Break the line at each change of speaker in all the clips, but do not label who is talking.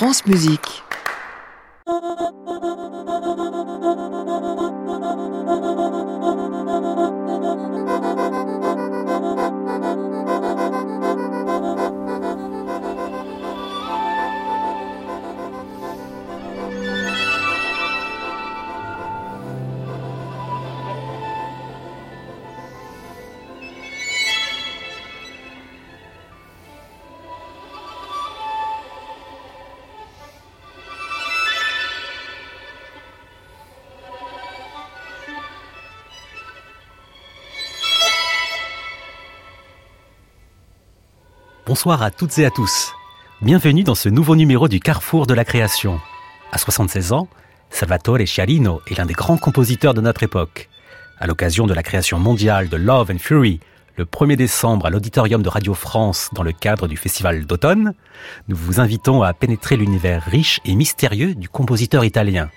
France Musique.
Bonsoir à toutes et à tous. Bienvenue dans ce nouveau numéro du Carrefour de la création. À 76 ans, Salvatore Sciarino est l'un des grands compositeurs de notre époque. À l'occasion de la création mondiale de Love and Fury, le 1er décembre à l'Auditorium de Radio France dans le cadre du Festival d'automne, nous vous invitons à pénétrer l'univers riche et mystérieux du compositeur italien.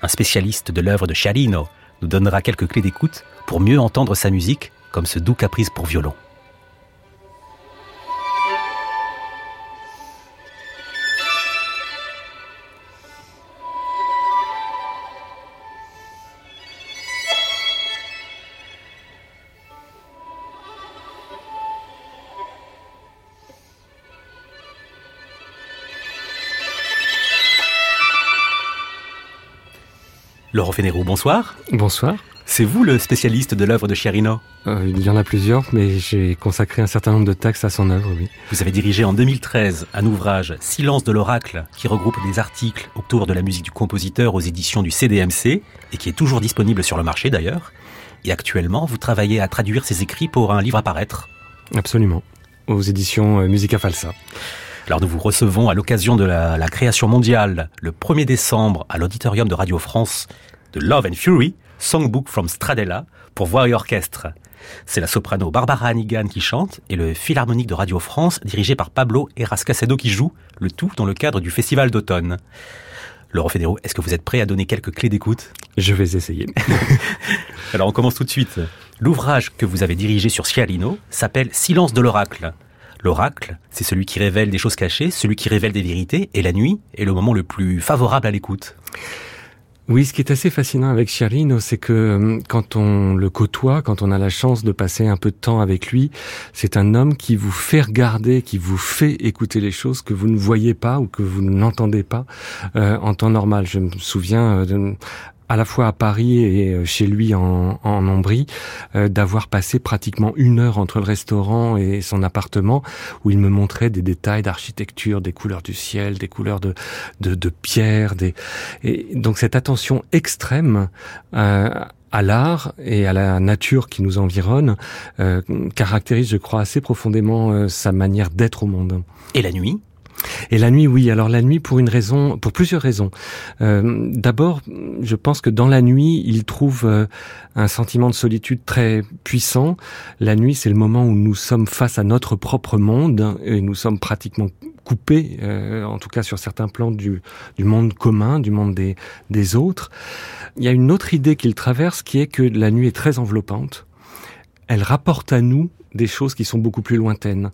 Un spécialiste de l'œuvre de Sciarino nous donnera quelques clés d'écoute pour mieux entendre sa musique comme ce doux caprice pour violon. Laurent Fénérou, bonsoir.
Bonsoir.
C'est vous le spécialiste de l'œuvre de Chiarino?
Euh, Il y en a plusieurs, mais j'ai consacré un certain nombre de textes à son œuvre, oui.
Vous avez dirigé en 2013 un ouvrage Silence de l'oracle qui regroupe des articles autour de la musique du compositeur aux éditions du CDMC et qui est toujours disponible sur le marché d'ailleurs. Et actuellement, vous travaillez à traduire ses écrits pour un livre à paraître.
Absolument, aux éditions euh, Musica Falsa.
Alors nous vous recevons à l'occasion de la, la, création mondiale le 1er décembre à l'auditorium de Radio France de Love and Fury, Songbook from Stradella pour voix et orchestre. C'est la soprano Barbara Hannigan qui chante et le philharmonique de Radio France dirigé par Pablo Erascasedo qui joue, le tout dans le cadre du festival d'automne. Laurent Fédéraud, est-ce que vous êtes prêt à donner quelques clés d'écoute?
Je vais essayer.
Alors on commence tout de suite. L'ouvrage que vous avez dirigé sur Scialino s'appelle Silence de l'oracle. L'oracle, c'est celui qui révèle des choses cachées, celui qui révèle des vérités, et la nuit est le moment le plus favorable à l'écoute.
Oui, ce qui est assez fascinant avec Chiarino, c'est que quand on le côtoie, quand on a la chance de passer un peu de temps avec lui, c'est un homme qui vous fait regarder, qui vous fait écouter les choses que vous ne voyez pas ou que vous n'entendez pas euh, en temps normal. Je me souviens euh, à la fois à Paris et chez lui en, en Ombrie, euh, d'avoir passé pratiquement une heure entre le restaurant et son appartement, où il me montrait des détails d'architecture, des couleurs du ciel, des couleurs de, de, de pierre, des... et donc cette attention extrême euh, à l'art et à la nature qui nous environne euh, caractérise, je crois, assez profondément euh, sa manière d'être au monde.
Et la nuit?
Et la nuit, oui. Alors la nuit, pour une raison, pour plusieurs raisons. Euh, D'abord, je pense que dans la nuit, il trouve euh, un sentiment de solitude très puissant. La nuit, c'est le moment où nous sommes face à notre propre monde et nous sommes pratiquement coupés, euh, en tout cas sur certains plans du, monde commun, du monde des autres. Il y a une autre idée qu'il traverse, qui est que la nuit est très enveloppante. Elle rapporte à nous des choses qui sont beaucoup plus lointaines.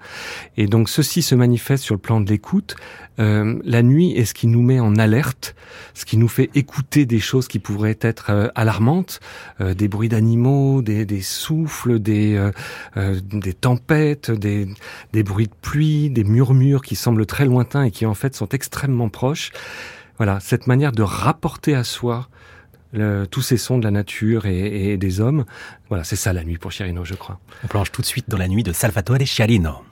Et donc ceci se manifeste sur le plan de l'écoute. Euh, la nuit est ce qui nous met en alerte, ce qui nous fait écouter des choses qui pourraient être euh, alarmantes, euh, des bruits d'animaux, des, des, souffles, des, euh, euh, des tempêtes, des, des bruits de pluie, des murmures qui semblent très lointains et qui en fait sont extrêmement proches. Voilà, cette manière de rapporter à soi tous ces sons de la nature et, et des hommes. Voilà, c'est ça la nuit pour Chiarino, je crois.
On plonge tout de suite dans la nuit de Salvatore Chiarino.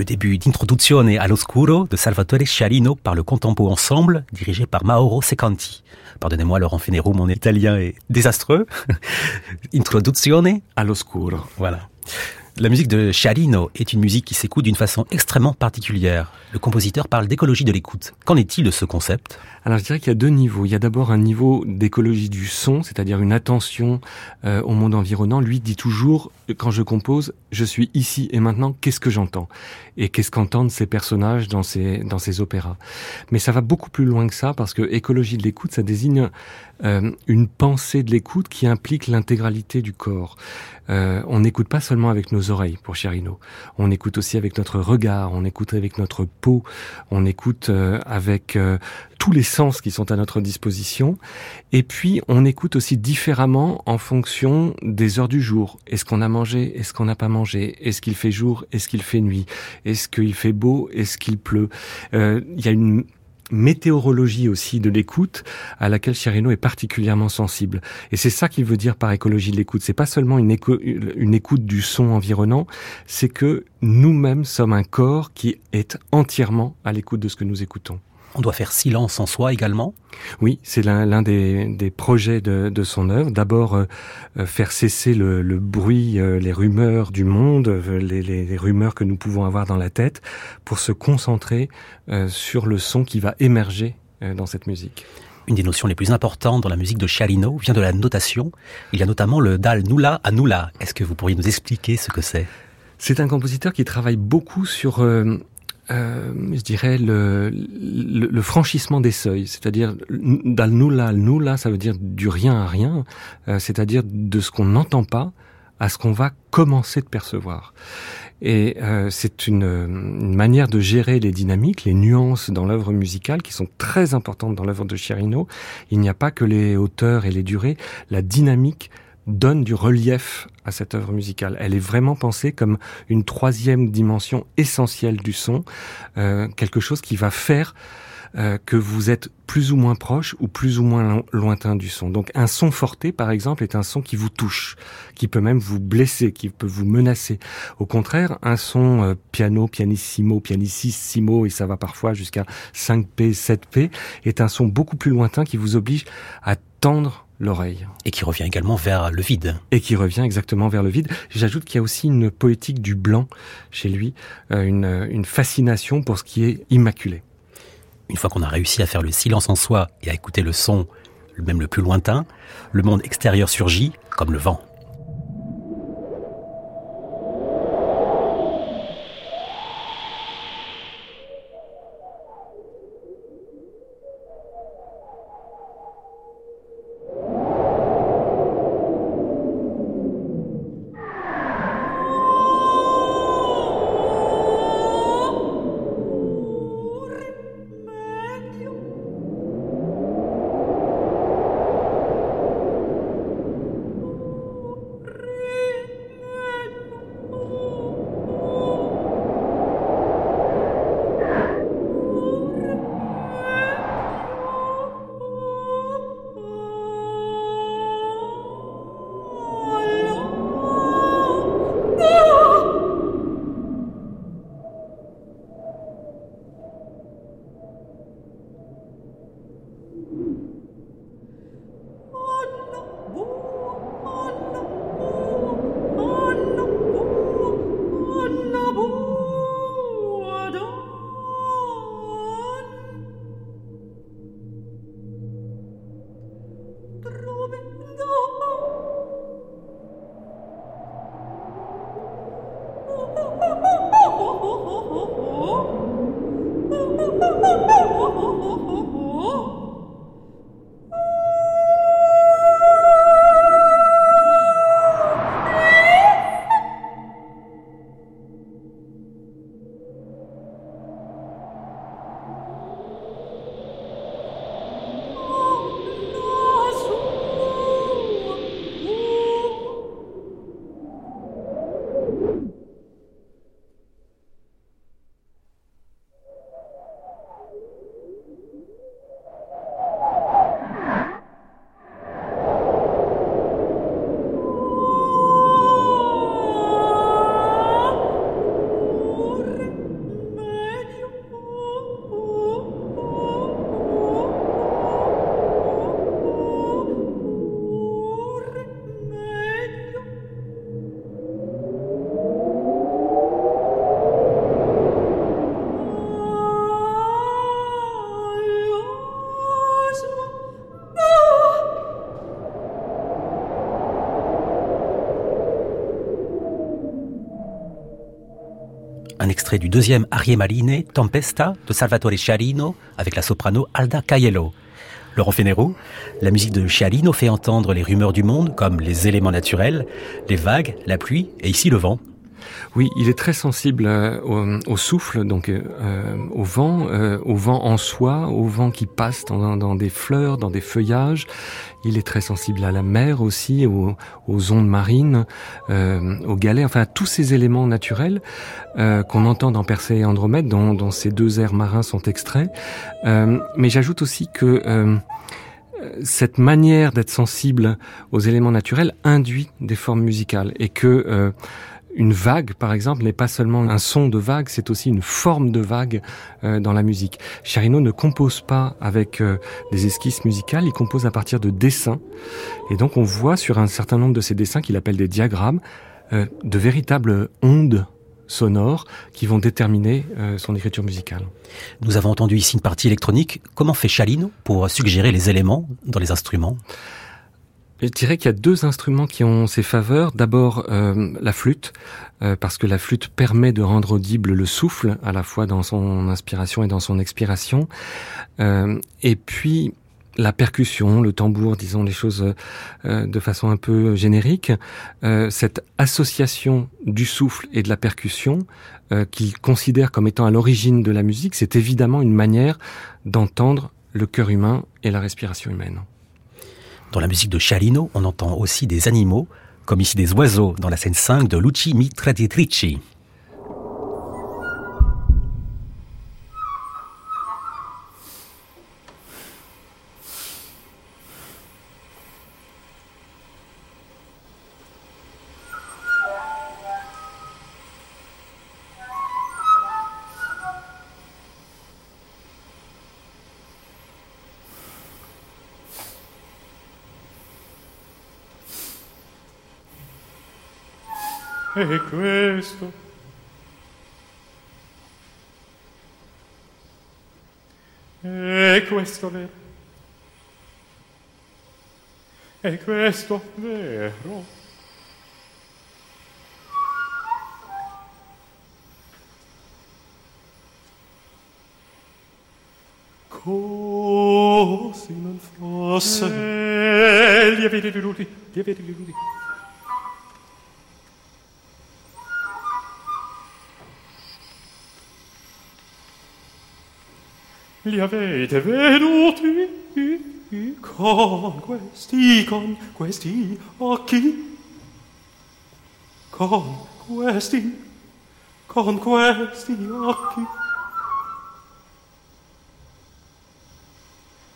Le début d'Introduzione all'Oscuro de Salvatore Scialino par le Contempo Ensemble, dirigé par Mauro Secanti. Pardonnez-moi, Laurent Fénérou, mon italien est désastreux. Introduzione
all'Oscuro.
Voilà. La musique de Scialino est une musique qui s'écoute d'une façon extrêmement particulière. Le compositeur parle d'écologie de l'écoute. Qu'en est-il de ce concept?
Alors je dirais qu'il y a deux niveaux. Il y a d'abord un niveau d'écologie du son, c'est-à-dire une attention euh, au monde environnant. Lui dit toujours, quand je compose, je suis ici et maintenant, qu'est-ce que j'entends? Et qu'est-ce qu'entendent ces personnages dans ces, dans ces opéras? Mais ça va beaucoup plus loin que ça, parce que écologie de l'écoute, ça désigne euh, une pensée de l'écoute qui implique l'intégralité du corps. Euh, on n'écoute pas seulement avec nos oreilles pour Chirino, on écoute aussi avec notre regard, on écoute avec notre peau, on écoute euh, avec euh, tous les sens qui sont à notre disposition, et puis on écoute aussi différemment en fonction des heures du jour. Est-ce qu'on a mangé? Est-ce qu'on n'a pas mangé? Est-ce qu'il fait jour? Est-ce qu'il fait nuit? Est-ce qu'il fait beau? Est-ce qu'il pleut? Il y a une météorologie aussi de l'écoute à laquelle Chirino est particulièrement sensible. Et c'est ça qu'il veut dire par écologie de l'écoute. C'est pas seulement une, une écoute du son environnant, c'est que nous-mêmes sommes un corps qui est entièrement à l'écoute de ce que nous écoutons.
On doit faire silence en soi également
Oui, c'est l'un des, des, projets de, de son œuvre. D'abord, euh, euh, faire cesser le, le bruit, euh, les rumeurs du monde, les, les, les, rumeurs que nous pouvons avoir dans la tête, pour se concentrer sur le son qui va émerger dans cette musique.
Une des notions les plus importantes dans la musique de Chalino vient de la notation. Il y a notamment le dal nulla à nulla. Est-ce que vous pourriez nous expliquer ce que c'est?
C'est un compositeur qui travaille beaucoup sur euh, je dirais, le, le, franchissement des seuils, c'est-à-dire dal nulla nulla, ça veut dire du rien à rien, euh, c'est-à-dire de ce qu'on n'entend pas à ce qu'on va commencer de percevoir. Et euh, c'est une, une, manière de gérer les dynamiques, les nuances dans l'œuvre musicale qui sont très importantes dans l'œuvre de Chirino. Il n'y a pas que les hauteurs et les durées, la dynamique donne du relief à cette œuvre musicale. Elle est vraiment pensée comme une troisième dimension essentielle du son, euh, quelque chose qui va faire euh, que vous êtes plus ou moins proche ou plus ou moins lointain du son. Donc un son forté, par exemple, est un son qui vous touche, qui peut même vous blesser, qui peut vous menacer. Au contraire, un son euh, piano, pianissimo, pianissimo, et ça va parfois jusqu'à 5P, 7P, est un son beaucoup plus lointain qui vous oblige à tendre l'oreille.
Et qui revient également vers le vide.
Et qui revient exactement vers le vide. J'ajoute qu'il y a aussi une poétique du blanc chez lui, euh, une, une fascination pour ce qui est immaculé.
Une fois qu'on a réussi à faire le silence en soi et à écouter le son, même le plus lointain, le monde extérieur surgit comme le vent. Extrait du deuxième Arie Marine, Tempesta, de Salvatore Chiarino, avec la soprano Alda Caiello. Laurent Fénérou, la musique de Chiarino fait entendre les rumeurs du monde, comme les éléments naturels, les vagues, la pluie et ici le vent.
Oui, il est très sensible euh, au, souffle, donc euh, au vent, euh, au vent en soi, au vent qui passe dans, des fleurs, dans des feuillages. Il est très sensible à la mer aussi, aux, ondes marines, aux galets, enfin à tous ces éléments naturels qu'on entend dans Persée et Andromède, dont, ces deux airs marins sont extraits. mais j'ajoute aussi que cette manière d'être sensible aux éléments naturels induit des formes musicales et que une vague, par exemple, n'est pas seulement un son de vague, c'est aussi une forme de vague euh, dans la musique. Charino ne compose pas avec euh, des esquisses musicales, il compose à partir de dessins. Et donc on voit sur un certain nombre de ces dessins qu'il appelle des diagrammes, euh, de véritables ondes sonores qui vont déterminer son écriture musicale.
Nous avons entendu ici une partie électronique. Comment fait Chalino pour suggérer les éléments dans les instruments?
Je dirais qu'il y a deux instruments qui ont ses faveurs. D'abord euh, la flûte, euh, parce que la flûte permet de rendre audible le souffle, à la fois dans son inspiration et dans son expiration. Euh, et puis la percussion, le tambour, disons les choses de façon un peu générique, cette association du souffle et de la percussion qu'il considère comme étant à l'origine de la musique, c'est évidemment une manière d'entendre le cœur humain et la respiration humaine.
Dans la musique de Chalino, on entend aussi des animaux, comme ici des oiseaux dans la scène 5 de Luci Mitraditrici.
è questo. È questo vero. È questo vero. Così non fosse. Eh, li avete delusi, li avete delusi. Li avete veduti con questi, con questi occhi, con questi, con questi occhi.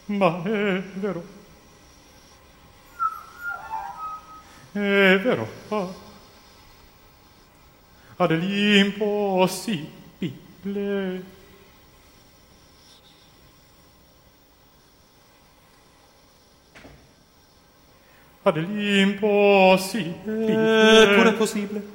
Ma è vero, è vero, ha dell'impossibile. A dell'impossibile.
Eppure è possibile.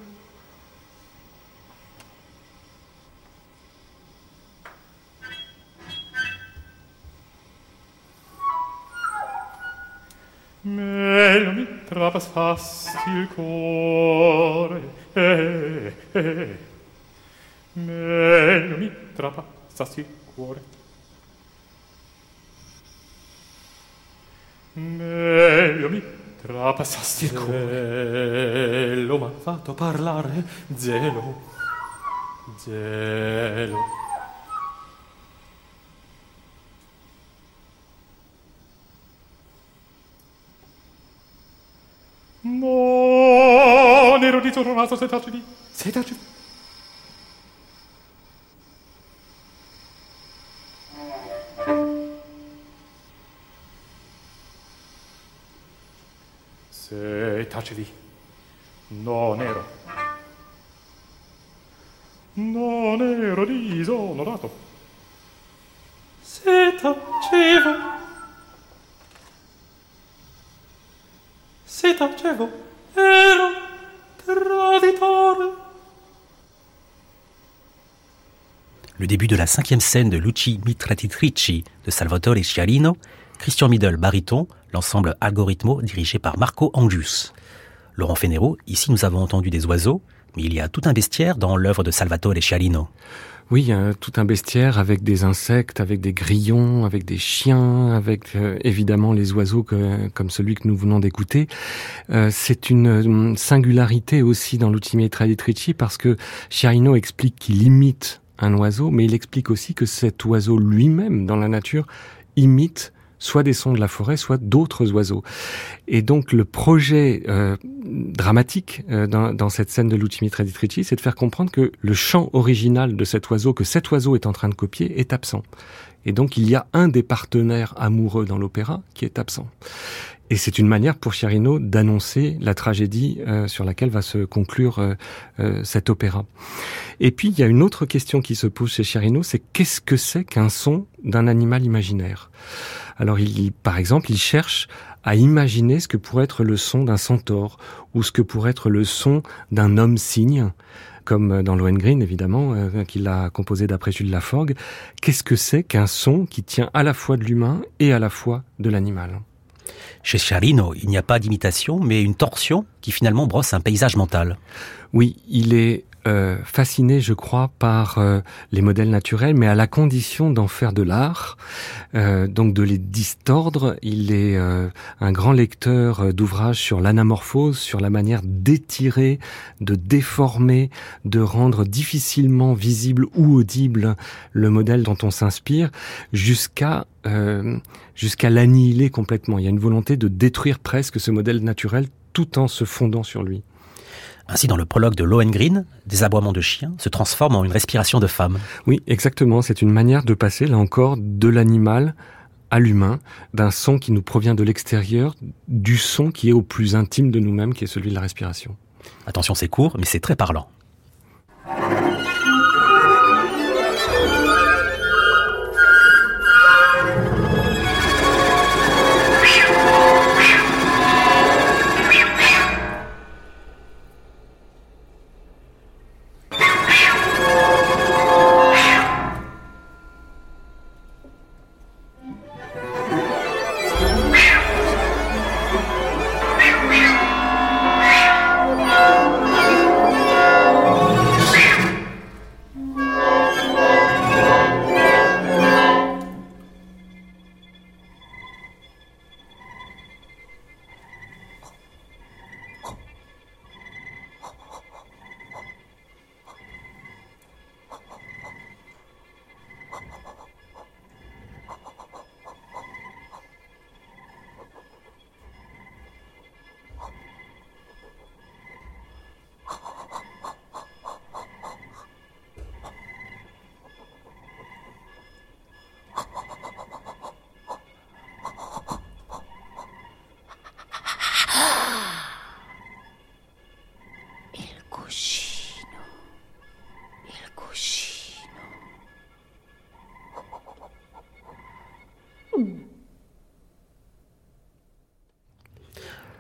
Meglio mi trapassassi il cuore, eh, eh, eh. meglio mi trapassassi il cuore. Meglio mi Trapassasti il cielo, m'ha fatto parlare zelo, zelo. Non ero ritornato, sei tacci tacevi. Non ero. Non ero disonorato. Se tacevo. Se tacevo. Ero traditore.
Le début de la cinquième scène de Luci Mitratitrici de Salvatore Sciarino, Christian Middle baryton, l'ensemble Algorithmo dirigé par Marco Angius. Laurent Fénéro, ici nous avons entendu des oiseaux, Mais il y a tout un bestiaire dans l'œuvre de Salvatore Scialino.
Oui, a tout un bestiaire avec des insectes, avec des grillons, avec des chiens, avec euh, évidemment les oiseaux comme celui que nous venons d'écouter. Euh, c'est une singularité aussi dans l'Ultimate Ricci parce que Chiarino explique qu'il imite un oiseau, mais il explique aussi que cet oiseau lui-même dans la nature imite soit des sons de la forêt, soit d'autres oiseaux. Et donc le projet euh, dramatique euh, dans, dans, cette scène de Lucimi Traditrici, c'est de faire comprendre que le chant original de cet oiseau, que cet oiseau est en train de copier, est absent. Et donc il y a un des partenaires amoureux dans l'opéra qui est absent. Et c'est une manière pour Chiarino d'annoncer la tragédie euh, sur laquelle va se conclure euh, euh, cet opéra. Et puis il y a une autre question qui se pose chez Chiarino, c'est qu'est-ce que c'est qu'un son d'un animal imaginaire? Alors il, par exemple, il cherche à imaginer ce que pourrait être le son d'un centaure ou ce que pourrait être le son d'un homme cygne comme dans Lohengrin évidemment, qu'il a composé d'après Jules Laforgue. Qu'est-ce que c'est qu'un son qui tient à la fois de l'humain et à la fois de l'animal?
Chez Charino, il n'y a pas d'imitation, mais une torsion qui finalement brosse un paysage mental.
Oui, il est euh, fasciné, je crois, par euh, les modèles naturels, mais à la condition d'en faire de l'art, euh, donc de les distordre. Il est un grand lecteur d'ouvrages sur l'anamorphose, sur la manière d'étirer, de déformer, de rendre difficilement visible ou audible le modèle dont on s'inspire, jusqu'à jusqu'à l'annihiler complètement. Il y a une volonté de détruire presque ce modèle naturel tout en se fondant sur lui.
Ainsi, dans le prologue de Lohengrin, des aboiements de chiens se transforment en une respiration de femme.
Oui, exactement. C'est une manière de passer, là encore, de l'animal à l'humain, d'un son qui nous provient de l'extérieur, du son qui est au plus intime de nous-mêmes, qui est celui de la respiration.
Attention, c'est court, mais c'est très parlant.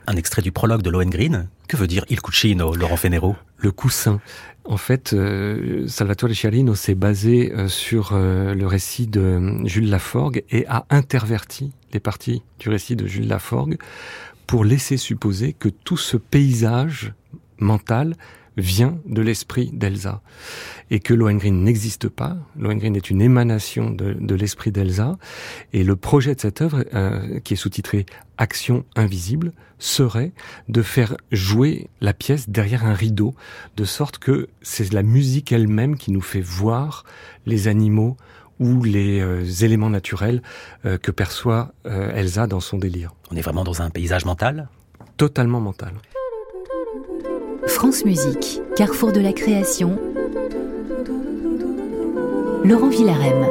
Un extrait du prologue de Lohengrin. Que veut dire il cucino, Laurent Fenero?
Le coussin. En fait, euh, Salvatore Chialino s'est basé euh, sur euh, le récit de Jules Laforgue et a interverti les parties du récit de Jules Laforgue pour laisser supposer que tout ce paysage mental vient de l'esprit d'Elsa et que Lohengrin n'existe pas. Lohengrin est une émanation de, l'esprit d'Elsa et le projet de cette œuvre, euh, qui est sous-titré Action invisible, serait de faire jouer la pièce derrière un rideau, de sorte que c'est la musique elle-même qui nous fait voir les animaux ou les euh, éléments naturels euh, que perçoit Elsa dans son délire.
On est vraiment dans un paysage mental?
Totalement mental.
France Musique, carrefour de la création. Laurent Villarem.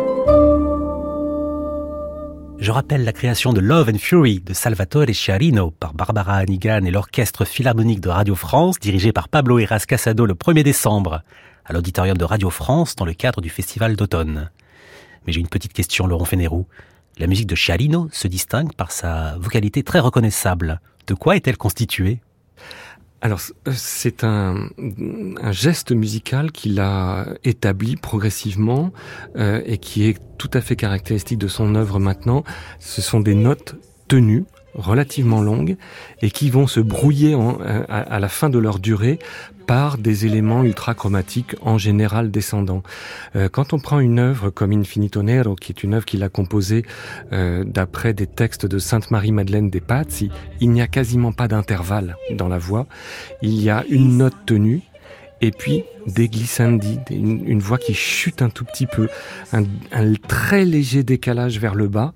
Je rappelle la création de Love and Fury de Salvatore Chiarino par Barbara Hannigan et l'Orchestre Philharmonique de Radio France, dirigé par Pablo Eras Casado le 1er décembre, à l'auditorium de Radio France dans le cadre du Festival d'automne. Mais j'ai une petite question, Laurent Fénérou. La musique de Chiarino se distingue par sa vocalité très reconnaissable. De quoi est-elle constituée?
Alors euh, c'est un, geste musical qu'il a établi progressivement euh, et qui est tout à fait caractéristique de son œuvre maintenant. Ce sont des notes tenues relativement longues et qui vont se brouiller euh, à, la fin de leur durée par des éléments ultra-chromatiques en général descendants. Euh, quand on prend une œuvre comme Infinito Nero, qui est une œuvre qu'il a composée euh, d'après des textes de Sainte Marie-Madeleine des Pazzi, il n'y a quasiment pas d'intervalle dans la voix. Il y a une note tenue et puis des glissandi, une, voix qui chute un tout petit peu, un très léger décalage vers le bas,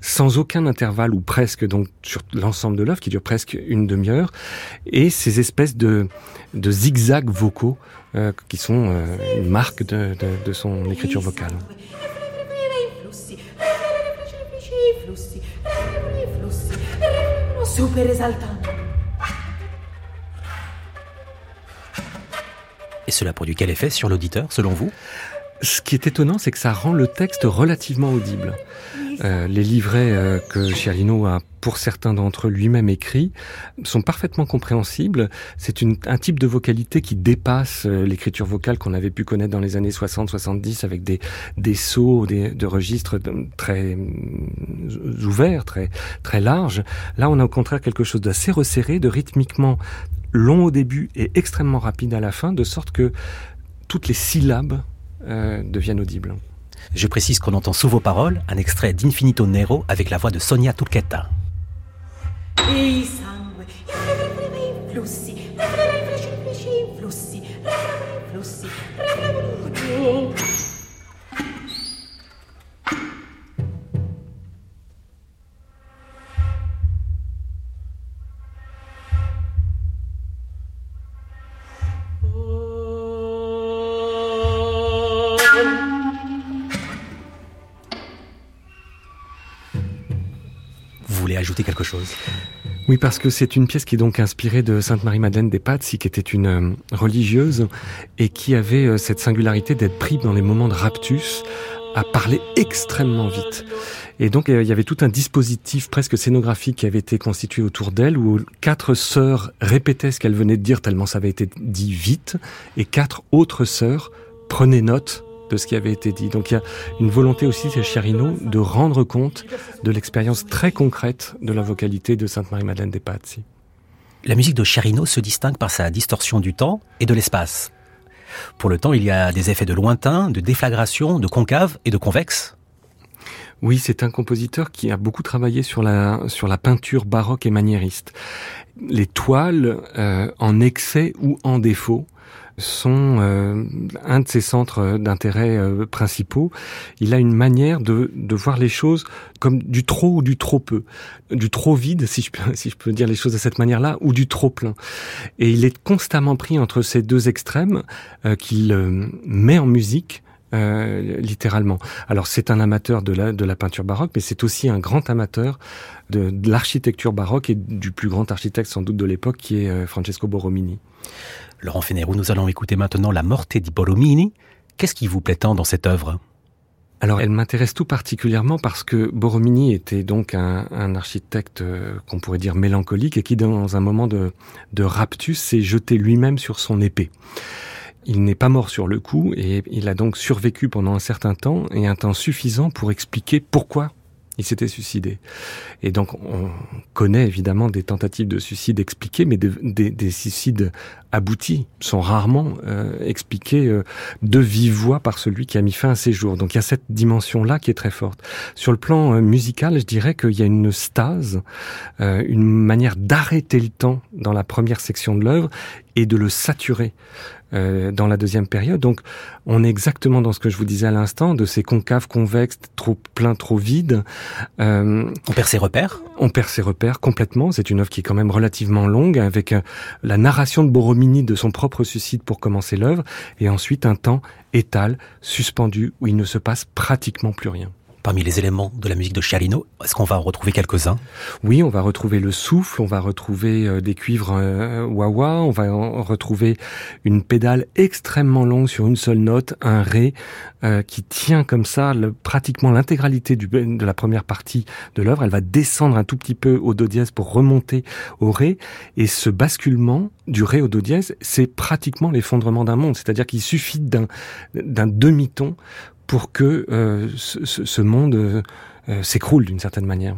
sans aucun intervalle ou presque, donc sur l'ensemble de l'œuvre qui dure presque une demi-heure, et ces espèces de, zigzags vocaux euh, qui sont euh, une marque de son écriture vocale.
Et cela produit quel effet sur l'auditeur, selon vous?
Ce qui est étonnant, c'est que ça rend le texte relativement audible. Euh, les livrets euh, que Chialino a pour certains d'entre eux lui-même écrits sont parfaitement compréhensibles. C'est un type de vocalité qui dépasse euh, l'écriture vocale qu'on avait pu connaître dans les années 60-70 avec des, des sauts des, de registres très ouverts, très, très larges. Là, on a au contraire quelque chose d'assez resserré, de rythmiquement long au début et extrêmement rapide à la fin, de sorte que toutes les syllabes deviennent audibles.
Je précise qu'on entend sous vos paroles un extrait d'Infinito Nero avec la voix de Sonia Turquetta. Ajouter quelque chose?
Oui, parce que c'est une pièce qui est donc inspirée de Sainte Marie-Madeleine des Pazzi, qui était une euh, religieuse et qui avait euh, cette singularité d'être pris dans les moments de raptus à parler extrêmement vite. Et donc euh, il y avait tout un dispositif presque scénographique qui avait été constitué autour d'elle, où quatre sœurs répétaient ce qu'elle venait de dire tellement ça avait été dit vite, et quatre autres sœurs prenaient note de ce qui avait été dit. Donc il y a une volonté aussi chez Chiarino de rendre compte de l'expérience très concrète de la vocalité de Sainte-Marie-Madeleine des Pazzi.
La musique de Chiarino se distingue par sa distorsion du temps et de l'espace. Pour le temps, il y a des effets de lointain, de déflagration, de concave et de convexe.
Oui, c'est un compositeur qui a beaucoup travaillé sur la sur la peinture baroque et maniériste. Les toiles euh, en excès ou en défaut sont euh, un de ses centres d'intérêt euh, principaux. Il a une manière de, de voir les choses comme du trop ou du trop peu, du trop vide, si je peux, si je peux dire les choses de cette manière-là, ou du trop plein. Et il est constamment pris entre ces deux extrêmes euh, qu'il met en musique. Littéralement. Alors c'est un amateur de la, de la peinture baroque, mais c'est aussi un grand amateur de, de l'architecture baroque et du plus grand architecte sans doute de l'époque qui est Francesco Borromini.
Laurent Fénérou, nous allons écouter maintenant La Morte di Borromini. Qu'est-ce qui vous plaît tant dans cette œuvre?
Alors, elle m'intéresse tout particulièrement parce que Borromini était donc un, architecte euh, qu'on pourrait dire mélancolique et qui, dans un moment de, de raptus, s'est jeté lui-même sur son épée. Il n'est pas mort sur le coup et il a donc survécu pendant un certain temps et un temps suffisant pour expliquer pourquoi il s'était suicidé. Et donc on connaît évidemment des tentatives de suicide expliquées, mais des, suicides aboutis sont rarement euh, expliqués euh, de vive voix par celui qui a mis fin à ses jours. Donc il y a cette dimension-là qui est très forte. Sur le plan euh, musical, je dirais qu'il y a une stase, une manière d'arrêter le temps dans la première section de l'œuvre et de le saturer. Euh, dans la deuxième période. Donc, on est exactement dans ce que je vous disais à l'instant, de ces concaves convexes, trop pleins, trop vides.
Euh, on perd ses repères
On perd ses repères complètement. C'est une œuvre qui est quand même relativement longue, avec euh, la narration de Borromini de son propre suicide pour commencer l'œuvre, et ensuite un temps étal, suspendu, où il ne se passe pratiquement plus rien
parmi les éléments de la musique de Chialino. Est-ce qu'on va en retrouver quelques-uns?
Oui, on va retrouver le souffle, on va retrouver euh, des cuivres euh, wah-wah, on va retrouver une pédale extrêmement longue sur une seule note, un ré euh, qui tient comme ça pratiquement l'intégralité de la première partie de l'œuvre. Elle va descendre un tout petit peu au do dièse pour remonter au ré, et ce basculement du ré au do dièse, c'est pratiquement l'effondrement d'un monde. C'est-à-dire qu'il suffit d'un demi-ton pour que euh, ce, monde euh, euh, s'écroule d'une certaine manière.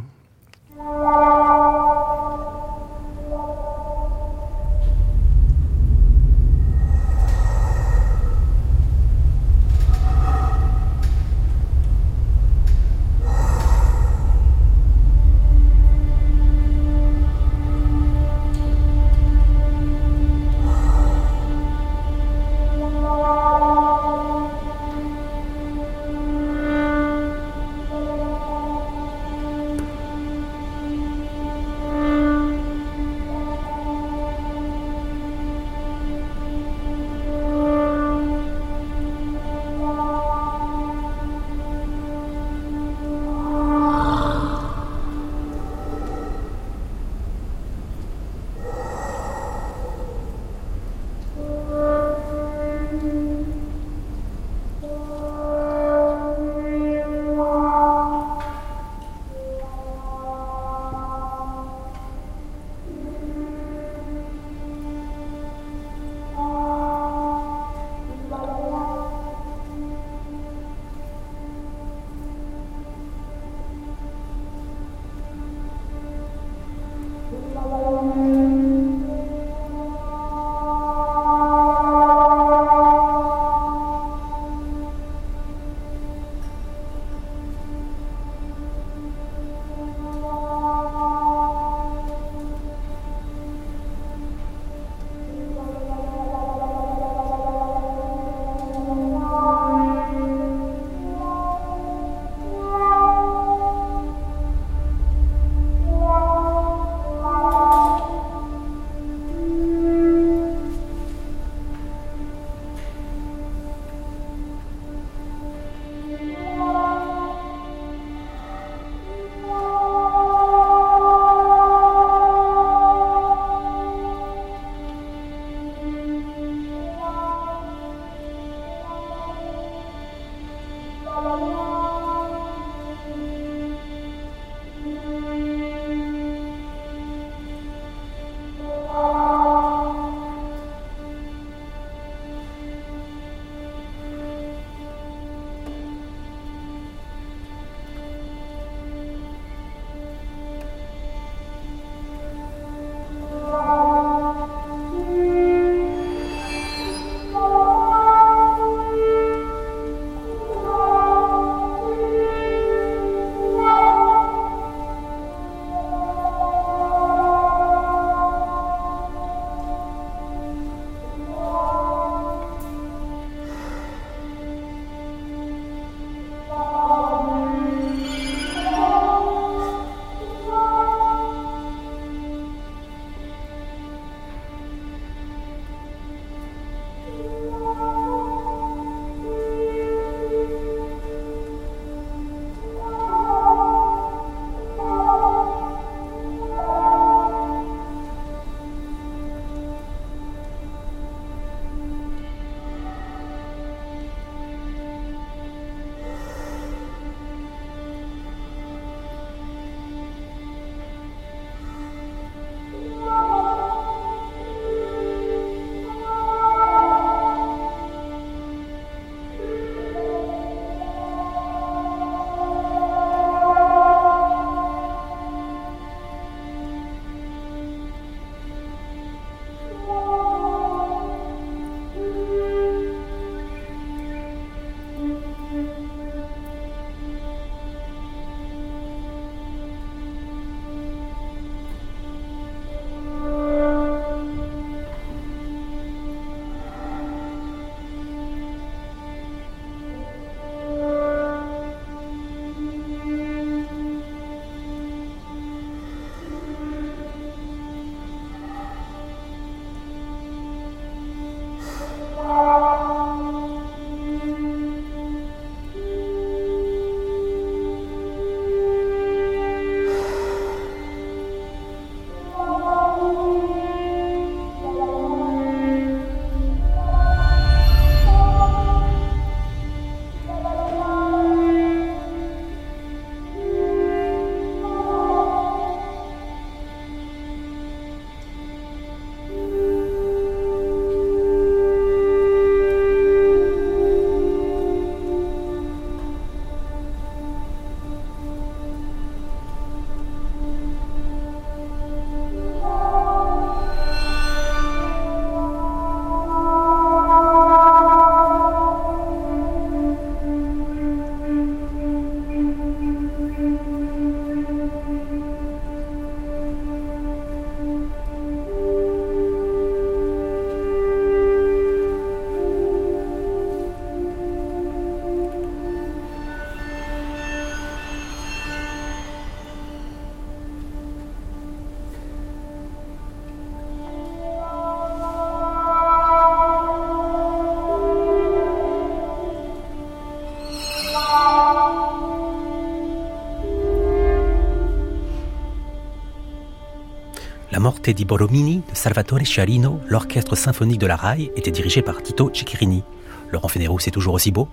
Morte di Borromini de Salvatore Sciarino, l'orchestre symphonique de la RAI, était dirigé par Tito Cecchirini. Laurent Fénérou, c'est toujours aussi beau?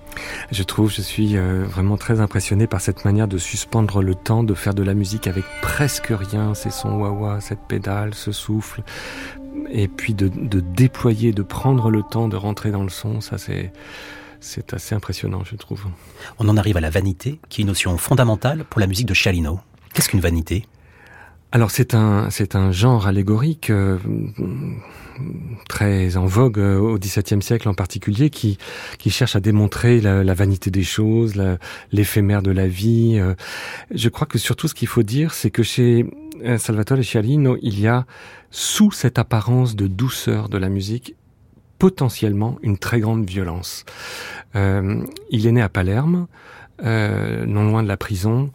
Je trouve, je suis euh, vraiment très impressionné par cette manière de suspendre le temps, de faire de la musique avec presque rien, ces sons wah-wah, cette pédale, ce souffle, et puis de, de déployer, de prendre le temps de rentrer dans le son, ça c'est... C'est assez impressionnant, je trouve.
On en arrive à la vanité, qui est une notion fondamentale pour la musique de Sciarino. Qu'est-ce qu'une vanité?
Alors c'est un c'est un genre allégorique euh, très en vogue euh, au XVIIe siècle en particulier qui qui cherche à démontrer la, vanité des choses, l'éphémère de la vie. Euh. Je crois que surtout ce qu'il faut dire, c'est que chez Salvatore Sciarino, il y a sous cette apparence de douceur de la musique potentiellement une très grande violence. il est né à Palerme, non loin de la prison.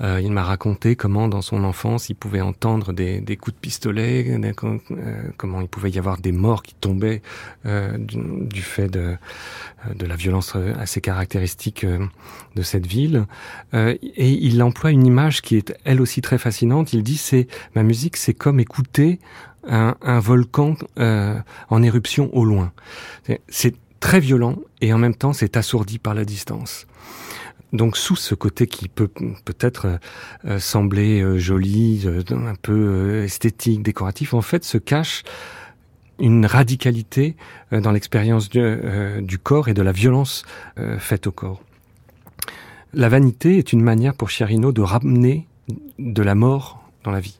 Euh, il m'a raconté comment, dans son enfance, il pouvait entendre des, des coups de pistolet, euh, comment il pouvait y avoir des morts qui tombaient euh, du, du, fait de, de la violence assez caractéristique de cette ville. et il emploie une image qui est elle aussi très fascinante. Il dit c'est ma musique, c'est comme écouter un, un volcan en éruption au loin. C'est très violent et en même temps c'est assourdi par la distance. Donc sous ce côté qui peut peut-être euh, sembler euh, joli, euh, un peu esthétique, décoratif, en fait se cache une radicalité dans l'expérience du, corps et de la violence faite au corps. La vanité est une manière pour Chiarino de ramener de la mort dans la vie.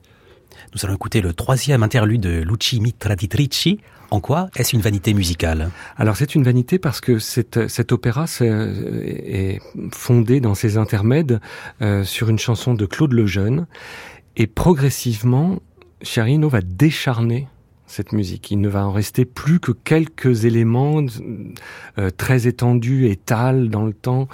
Nous allons écouter le troisième interlude de Luci Mitraditrici. En quoi est-ce une vanité musicale?
Alors c'est une vanité parce que cette, cet opéra est fondé dans ses intermèdes euh, sur une chanson de Claude Lejeune. Et progressivement, Chiarino va décharner cette musique. Il ne va en rester plus que quelques éléments euh, très étendus, étals dans le temps,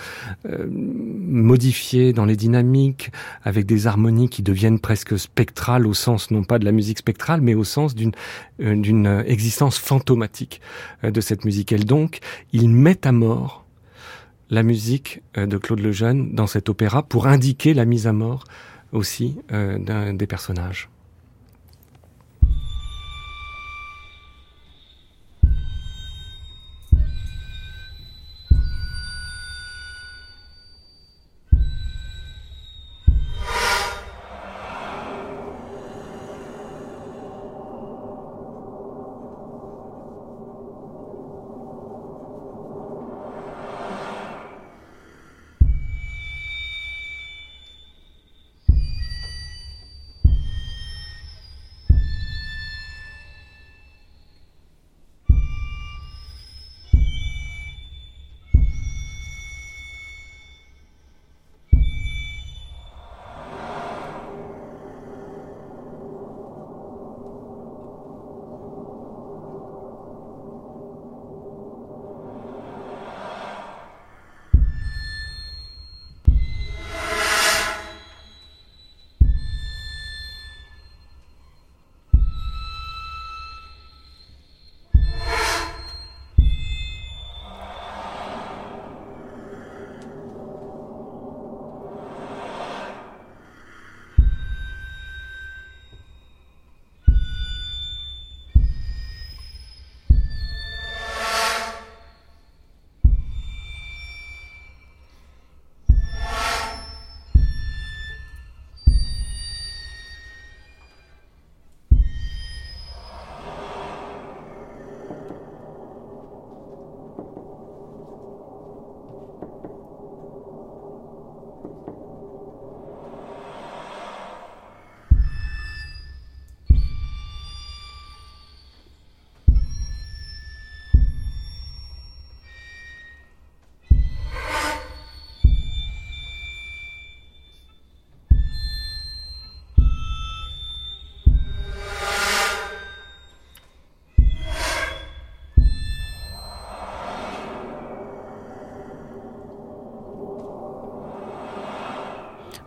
euh, modifiés dans les dynamiques, avec des harmonies qui deviennent presque spectrales au sens non pas de la musique spectrale, mais au sens d'une euh, d'une existence fantomatique euh, de cette musique. Et donc, il met à mort la musique euh, de Claude Lejeune dans cet opéra pour indiquer la mise à mort aussi des personnages.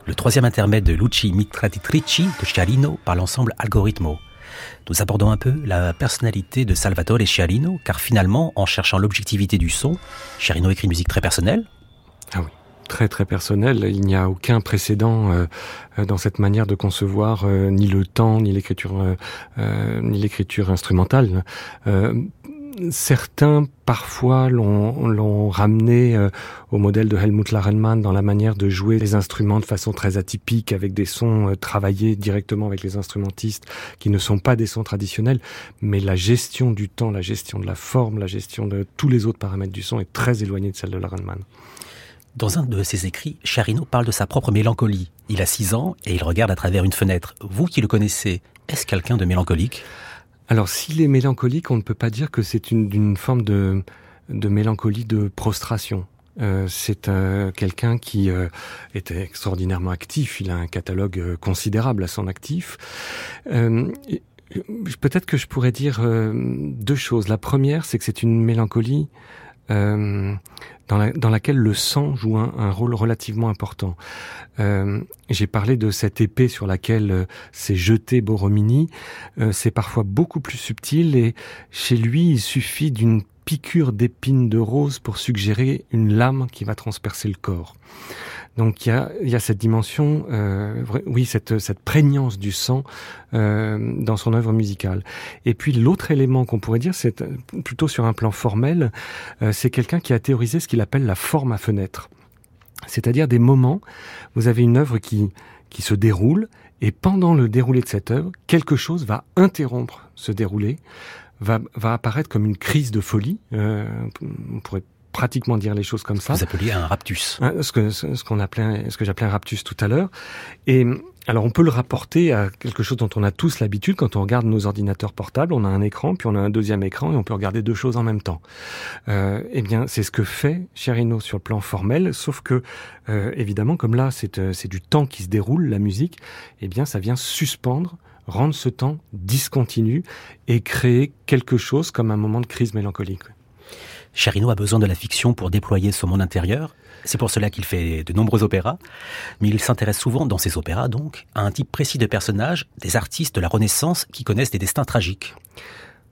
Le troisième intermède de Luci Mitratitrici de Chialino par l'ensemble Algoritmo. Nous abordons un peu la personnalité de Salvatore Chialino, car finalement, en cherchant l'objectivité du son, Chialino écrit une musique très personnelle.
Ah oui très très personnelle. Il n'y a aucun précédent euh, dans cette manière de concevoir euh, ni le temps, ni l'écriture, euh, ni l'écriture instrumentale certains parfois l'ont ramené euh, au modèle de Helmut Larelmann dans la manière de jouer les instruments de façon très atypique avec des sons euh, travaillés directement avec les instrumentistes qui ne sont pas des sons traditionnels mais la gestion du temps, la gestion de la forme, la gestion de tous les autres paramètres du son est très éloignée de celle de Larelmann.
Dans un de ses écrits, Charino parle de sa propre mélancolie. Il a six ans et il regarde à travers une fenêtre. Vous qui le connaissez, est-ce quelqu'un de mélancolique?
Alors, s'il est mélancolique, on ne peut pas dire que c'est une, forme de, mélancolie de prostration. Euh, c'est euh, quelqu'un qui euh, était extraordinairement actif. Il a un catalogue considérable à son actif. Peut-être que je pourrais dire deux choses. La première, c'est que c'est une mélancolie euh, dans, la, dans, laquelle le sang joue un, rôle relativement important. Euh, J'ai parlé de cette épée sur laquelle euh, s'est jeté Borromini. Euh, c'est parfois beaucoup plus subtil et chez lui, il suffit d'une piqûre d'épines de rose pour suggérer une lame qui va transpercer le corps. Donc il y a, cette dimension, euh, oui, cette, prégnance du sang euh, dans son œuvre musicale. Et puis l'autre élément qu'on pourrait dire, c'est euh, plutôt sur un plan formel, c'est quelqu'un qui a théorisé ce qu'il appelle la forme à fenêtre. C'est-à-dire des moments, vous avez une œuvre qui, se déroule, et pendant le déroulé de cette œuvre, quelque chose va interrompre ce déroulé, va, apparaître comme une crise de folie. Pratiquement dire les choses comme ça.
Vous appeliez un raptus.
Hein, ce que ce qu'on appelait, ce que j'appelais un raptus tout à l'heure. Et alors on peut le rapporter à quelque chose dont on a tous l'habitude quand on regarde nos ordinateurs portables. On a un écran, puis on a un deuxième écran, et on peut regarder deux choses en même temps. Euh, eh bien, c'est ce que fait Cherino sur le plan formel, sauf que euh, évidemment, comme là, c'est euh, c'est du temps qui se déroule, la musique. Eh bien, ça vient suspendre rendre ce temps discontinu et créer quelque chose comme un moment de crise mélancolique.
Cherino a besoin de la fiction pour déployer son monde intérieur. C'est pour cela qu'il fait de nombreux opéras. Mais il s'intéresse souvent, dans ses opéras donc, à un type précis de personnages, des artistes de la Renaissance qui connaissent des destins tragiques.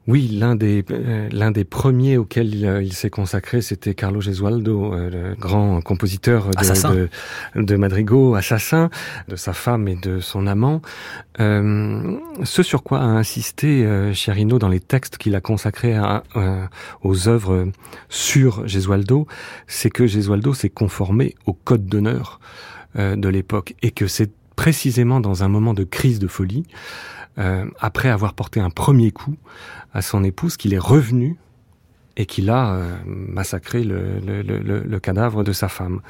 Oui, l'un des euh, l'un des premiers auxquels il, euh, il s'est consacré, c'était Carlo Gesualdo, euh, le grand compositeur de, de, de Madrigal, assassin de sa femme et de son amant. Euh, ce sur quoi a insisté Chiarino dans les textes qu'il a consacrés à, aux œuvres sur Gesualdo, c'est que Gesualdo s'est conformé au code d'honneur de l'époque et que c'est précisément dans un moment de crise de folie, euh, après avoir porté un premier coup à son épouse, qu'il est revenu et qu'il a euh, massacré le, le, le, le, cadavre de sa femme.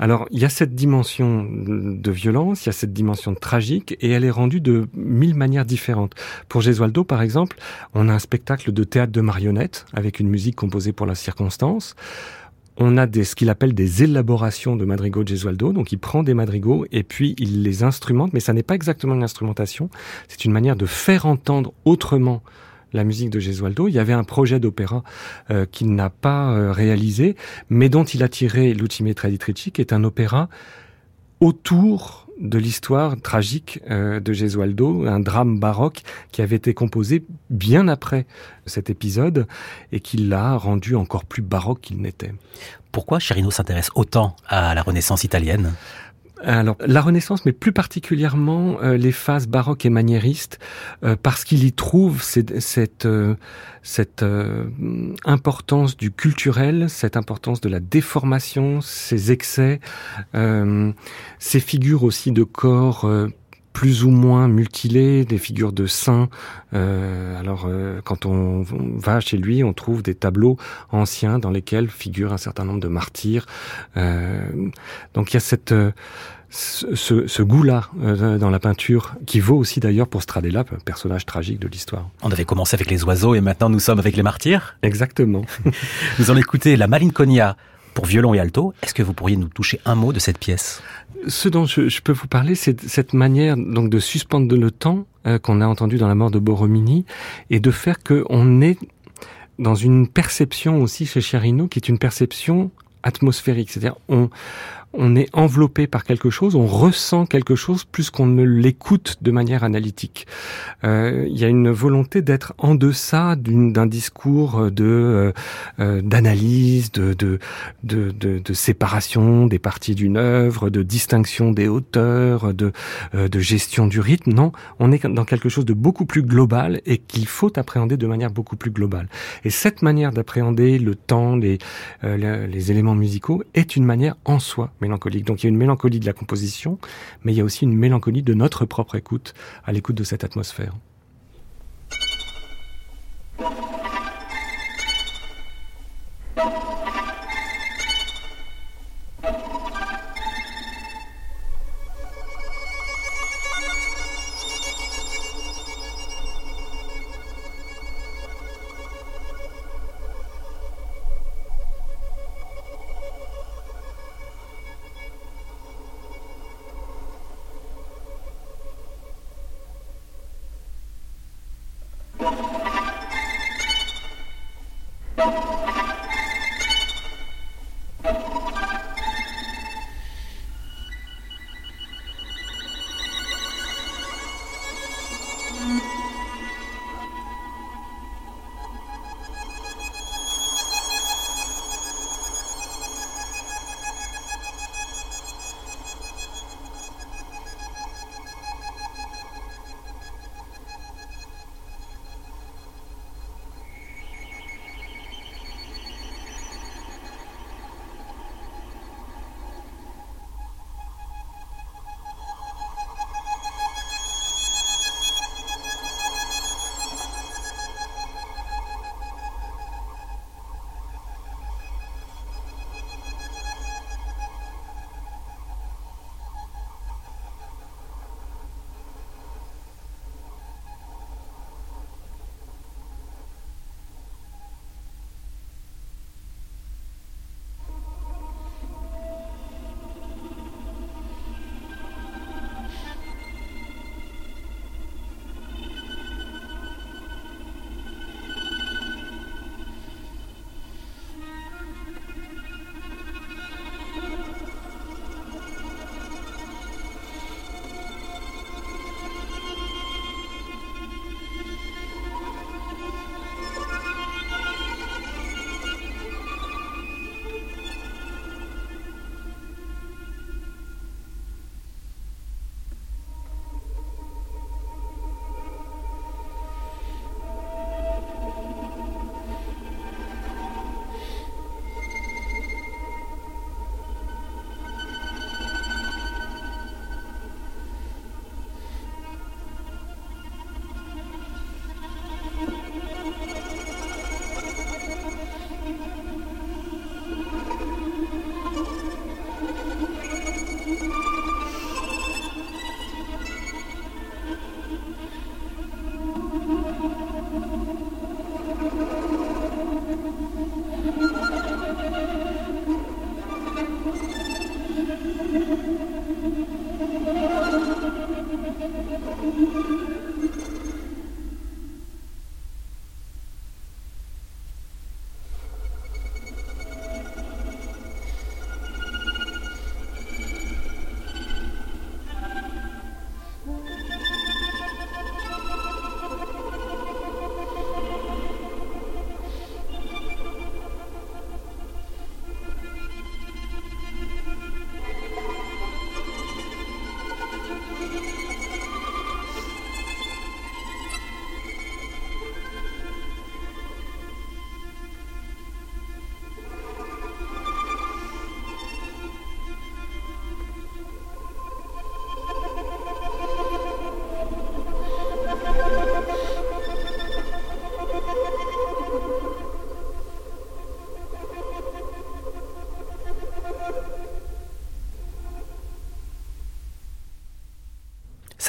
Alors, il y a cette dimension de violence, il y a cette dimension tragique, et elle est rendue de mille manières différentes. Pour Gesualdo, par exemple, on a un spectacle de théâtre de marionnettes, avec une musique composée pour la circonstance. On a ce qu'il appelle des élaborations de madrigaux de Gesualdo. Donc, il prend des madrigaux et puis il les instrumente, mais ça n'est pas exactement une instrumentation. C'est une manière de faire entendre autrement la musique de Gesualdo. Il y avait un projet d'opéra euh, qu'il n'a pas euh, réalisé, mais dont il a tiré L'Ultime Traditrici, qui est un opéra autour de l'histoire tragique euh, de Gesualdo, un drame baroque qui avait été composé bien après cet épisode et qui l'a rendu encore plus baroque qu'il n'était.
Pourquoi Cherino s'intéresse autant à la Renaissance italienne?
Alors, la Renaissance, mais plus particulièrement euh, les phases baroques et maniéristes, euh, parce qu'il y trouve cette, euh, cette importance du culturel, cette importance de la déformation, ces excès, ces figures aussi de corps plus ou moins mutilés, des figures de saints. Euh, alors, euh, quand on, va chez lui, on trouve des tableaux anciens dans lesquels figurent un certain nombre de martyrs. Euh, donc, il y a cette ce, ce goût-là euh, dans la peinture, qui vaut aussi d'ailleurs pour Stradella, personnage tragique de l'histoire.
On avait commencé avec les oiseaux et maintenant nous sommes avec les martyrs
Exactement.
nous allons écouter la Malinconia pour violon et alto. Est-ce que vous pourriez nous toucher un mot de cette pièce?
Ce dont je, je, peux vous parler, c'est cette manière donc de suspendre le temps euh, qu'on a entendu dans la mort de Borromini et de faire qu'on est dans une perception aussi chez Cherino qui est une perception atmosphérique, c'est-à-dire on on est enveloppé par quelque chose, on ressent quelque chose plus qu'on ne l'écoute de manière analytique. Euh, il y a une volonté d'être en deçà d'un discours de euh, d'analyse, de de, de, séparation des parties d'une œuvre, de distinction des auteurs, de, euh, de gestion du rythme. Non, on est dans quelque chose de beaucoup plus global et qu'il faut appréhender de manière beaucoup plus globale. Et cette manière d'appréhender le temps, les, les, les éléments musicaux est une manière en soi Donc il y a une mélancolie de la composition, mais il y a aussi une mélancolie de notre propre écoute, à l'écoute de cette atmosphère.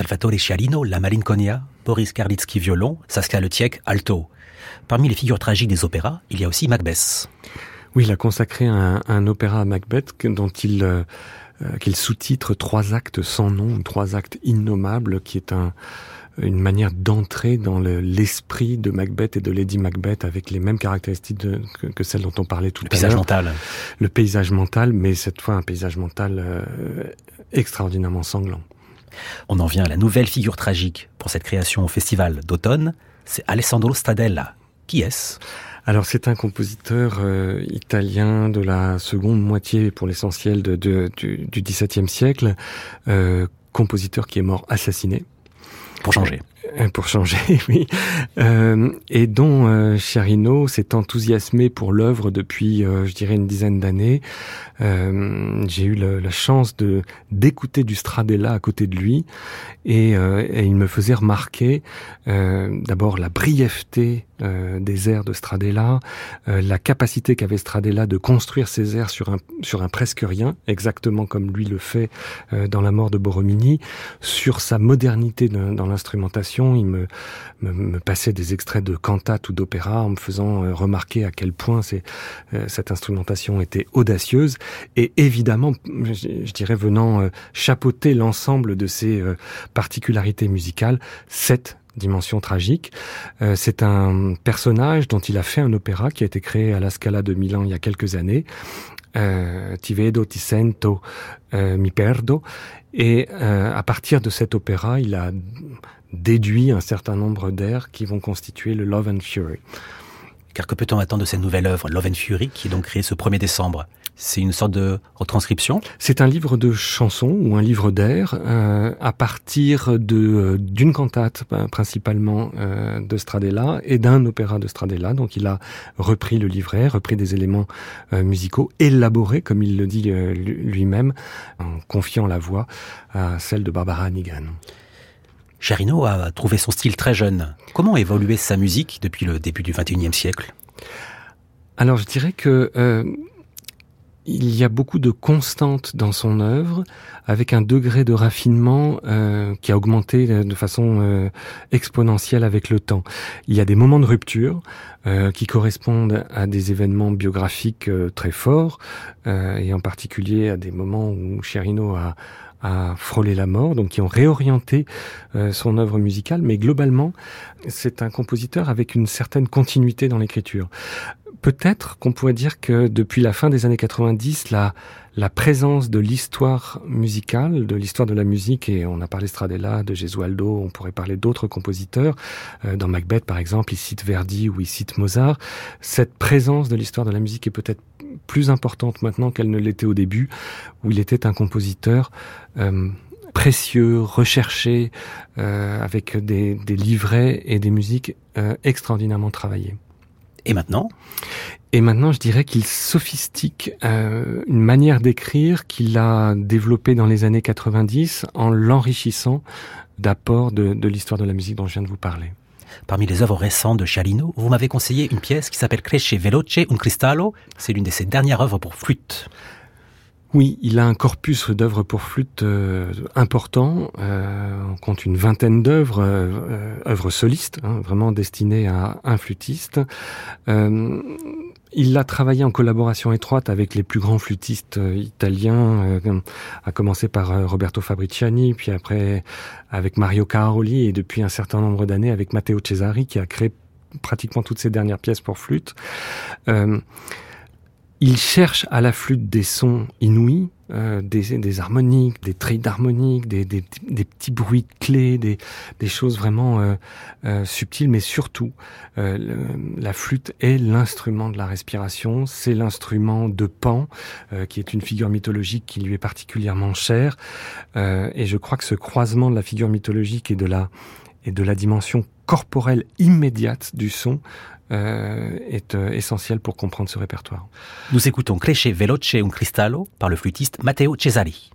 Salvatore Scialino, la malinconia, Boris Karlitsky violon, Saskia Letiek alto. Parmi les figures tragiques des opéras, il y a aussi Macbeth.
Oui, il a consacré un, un opéra à Macbeth dont il euh, euh, qu'il sous-titre Trois actes sans nom, trois actes innommables, qui est un, une manière d'entrer dans l'esprit de Macbeth et de Lady Macbeth avec les mêmes caractéristiques de, que, que, celles dont on parlait tout
le
à l'heure.
Le paysage mental.
Le paysage mental, mais cette fois un paysage mental euh, extraordinairement sanglant.
On en vient à la nouvelle figure tragique pour cette création au festival d'automne, c'est Alessandro Stadella. Qui est-ce?
Alors c'est un compositeur euh, italien de la seconde moitié pour l'essentiel de, de, du, du XVIIe siècle, euh, compositeur qui est mort assassiné.
Pour changer.
Euh, pour changer, oui. Euh, et dont euh, Cherino s'est enthousiasmé pour l'œuvre depuis, euh, je dirais, une dizaine d'années. Euh, j'ai eu la chance de d'écouter du Stradella à côté de lui, et, et il me faisait remarquer d'abord la brièveté des airs de Stradella, la capacité qu'avait Stradella de construire ses airs sur un sur un presque rien, exactement comme lui le fait dans La mort de Borromini, sur sa modernité de, dans l'instrumentation il me, me, me, passait des extraits de cantates ou d'opéra en me faisant euh, remarquer à quel point euh, cette instrumentation était audacieuse et évidemment, je, dirais, venant euh, chapeauter l'ensemble de ces particularités musicales, cette dimension tragique. Euh, c'est un personnage dont il a fait un opéra qui a été créé à la Scala de Milan il y a quelques années. Euh, ti ti sento, euh, mi perdo. Et à partir de cet opéra, il a déduit un certain nombre d'airs qui vont constituer le Love and Fury.
Car que peut-on attendre de cette nouvelle œuvre, Love and Fury, qui est donc créée ce 1er décembre? C'est une sorte de retranscription?
C'est un livre de chansons ou un livre d'air euh, à partir de d'une cantate principalement euh, de Stradella et d'un opéra de Stradella. Donc il a repris le livret, repris des éléments euh, musicaux, élaborés, comme il le dit euh, lui-même, en confiant la voix à celle de Barbara Hannigan.
Cherino a trouvé son style très jeune. Comment a évolué sa musique depuis le début du XXIe siècle?
Alors je dirais que euh, il y a beaucoup de constantes dans son œuvre, avec un degré de raffinement euh, qui a augmenté de façon euh, exponentielle avec le temps. Il y a des moments de rupture euh, qui correspondent à des événements biographiques euh, très forts, euh, et en particulier à des moments où Cherino a, a frôlé la mort, donc qui ont réorienté euh, son œuvre musicale, mais globalement, c'est un compositeur avec une certaine continuité dans l'écriture. Peut-être qu'on pourrait dire que depuis la fin des années 90, la, la présence de l'histoire musicale, de l'histoire de la musique, et on a parlé Stradella, de Gesualdo, on pourrait parler d'autres compositeurs, euh, dans Macbeth par exemple, il cite Verdi ou il cite Mozart, cette présence de l'histoire de la musique est peut-être plus importante maintenant qu'elle ne l'était au début, où il était un compositeur euh, précieux, recherché, euh, avec des, des, livrets et des musiques euh, extraordinairement travaillées.
Et maintenant?
Et maintenant, je dirais qu'il sophistique euh, une manière d'écrire qu'il a développée dans les années 90 en l'enrichissant d'apports de, de l'histoire de la musique dont je viens de vous parler.
Parmi les œuvres récentes de Cialino, vous m'avez conseillé une pièce qui s'appelle Cresce Veloce un Cristallo. C'est l'une de ses dernières œuvres pour flûte.
Oui, il a un corpus d'œuvres pour flûte euh, important. Euh, on compte une vingtaine d'œuvres, euh, œuvres solistes, hein, vraiment destinées à un flûtiste. Il a travaillé en collaboration étroite avec les plus grands flûtistes italiens, à commencer par Roberto Fabriciani, puis après avec Mario Caroli et depuis un certain nombre d'années avec Matteo Cesari qui a créé pratiquement toutes ses dernières pièces pour flûte. Il cherche à la flûte des sons inouïs, euh, des, harmoniques, des trilles d'harmoniques, des, petits bruits de clés, des, choses vraiment euh, euh, subtiles, mais surtout, la flûte est l'instrument de la respiration, c'est l'instrument de Pan, qui est une figure mythologique qui lui est particulièrement chère, et je crois que ce croisement de la figure mythologique et de la, et de la dimension corporelle immédiate du son est euh, essentiel pour comprendre ce répertoire.
Nous écoutons Cresce Veloce un Cristallo par le flûtiste Matteo Cesari.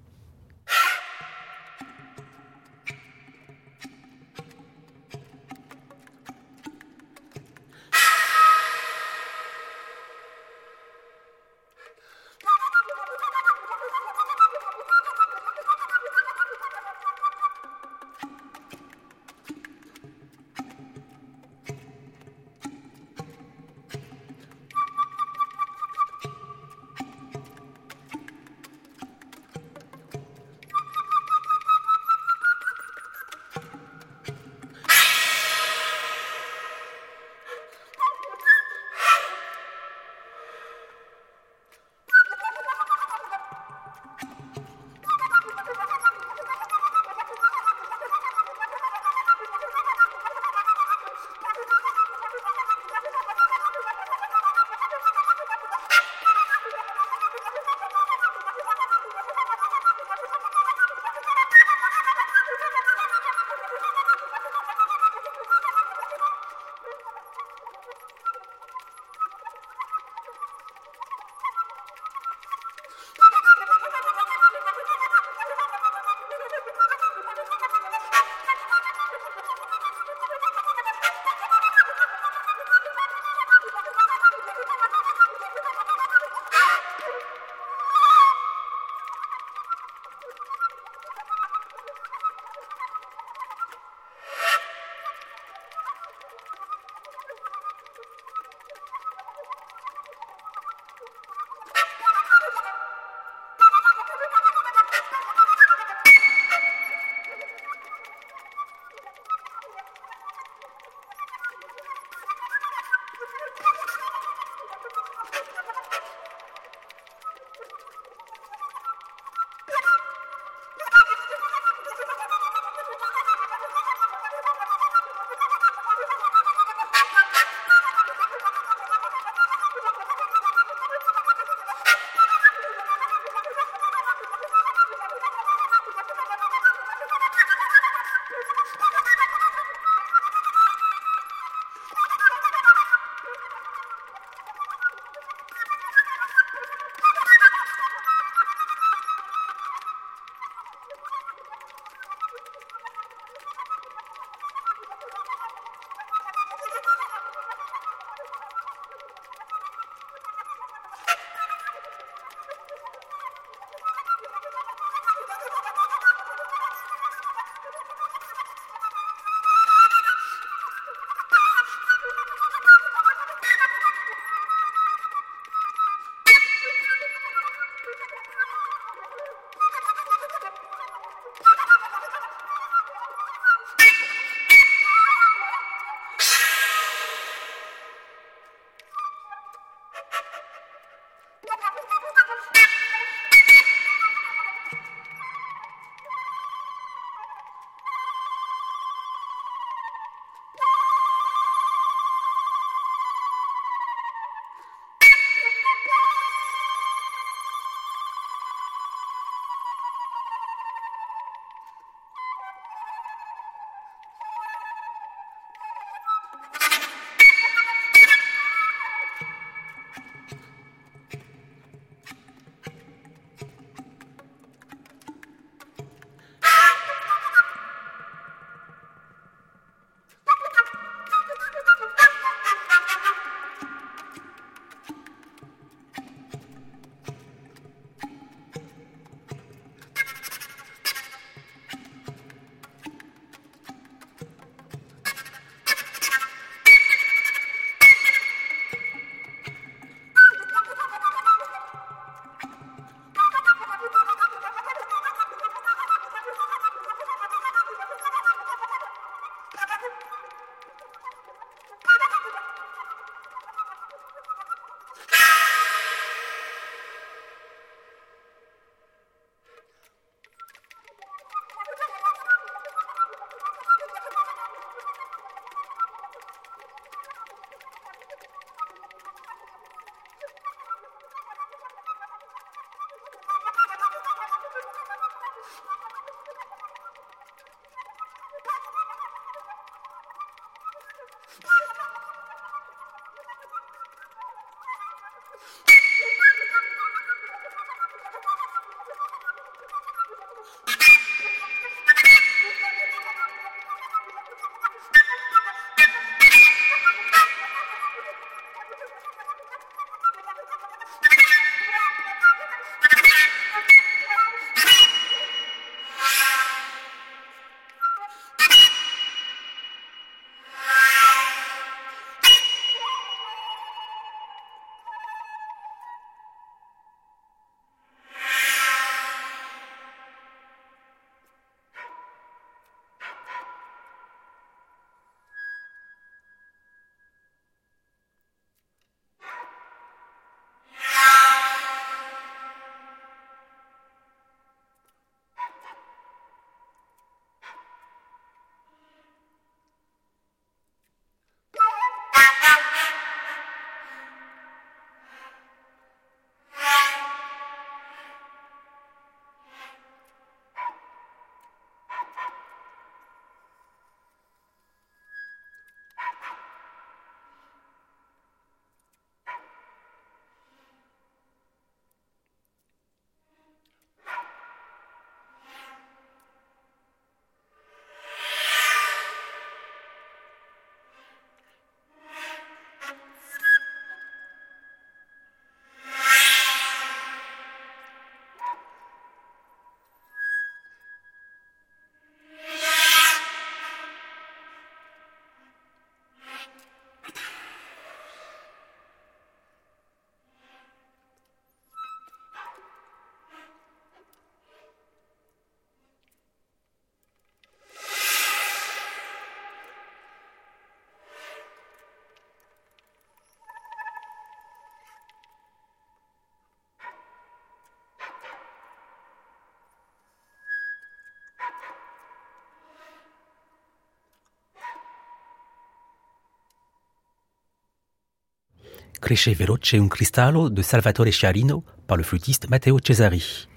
Cresce veloce un cristallo de Salvatore Sciarino par le flûtiste Matteo Cesari.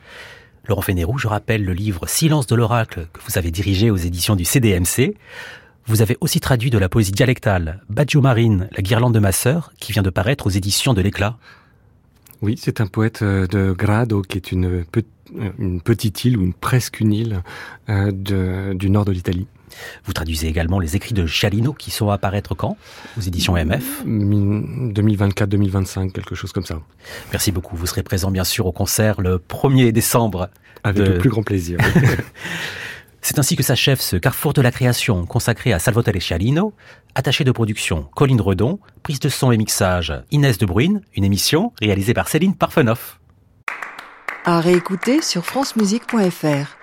Laurent Fénérou, je rappelle le livre Silence de l'oracle que vous avez dirigé aux éditions du CDMC. Vous avez aussi traduit de la poésie dialectale Baggio Marine, la guirlande de ma sœur, qui vient de paraître aux éditions de l'Éclat.
Oui, c'est un poète euh, de Grado, qui est une, une petite île ou presque une île euh, du nord de l'Italie.
Vous traduisez également les écrits de Chalino qui sont à apparaître quand? Aux éditions MF
2024-2025, quelque chose comme ça.
Merci beaucoup. Vous serez présent bien sûr au concert le 1er décembre.
Avec le plus grand plaisir.
C'est ainsi que s'achève ce carrefour de la création consacré à Salvatore Cialino, attaché de production Colline Redon, prise de son et mixage Inès de Bruyne, une émission réalisée par Céline Parfenoff.
À réécouter sur francemusique.fr.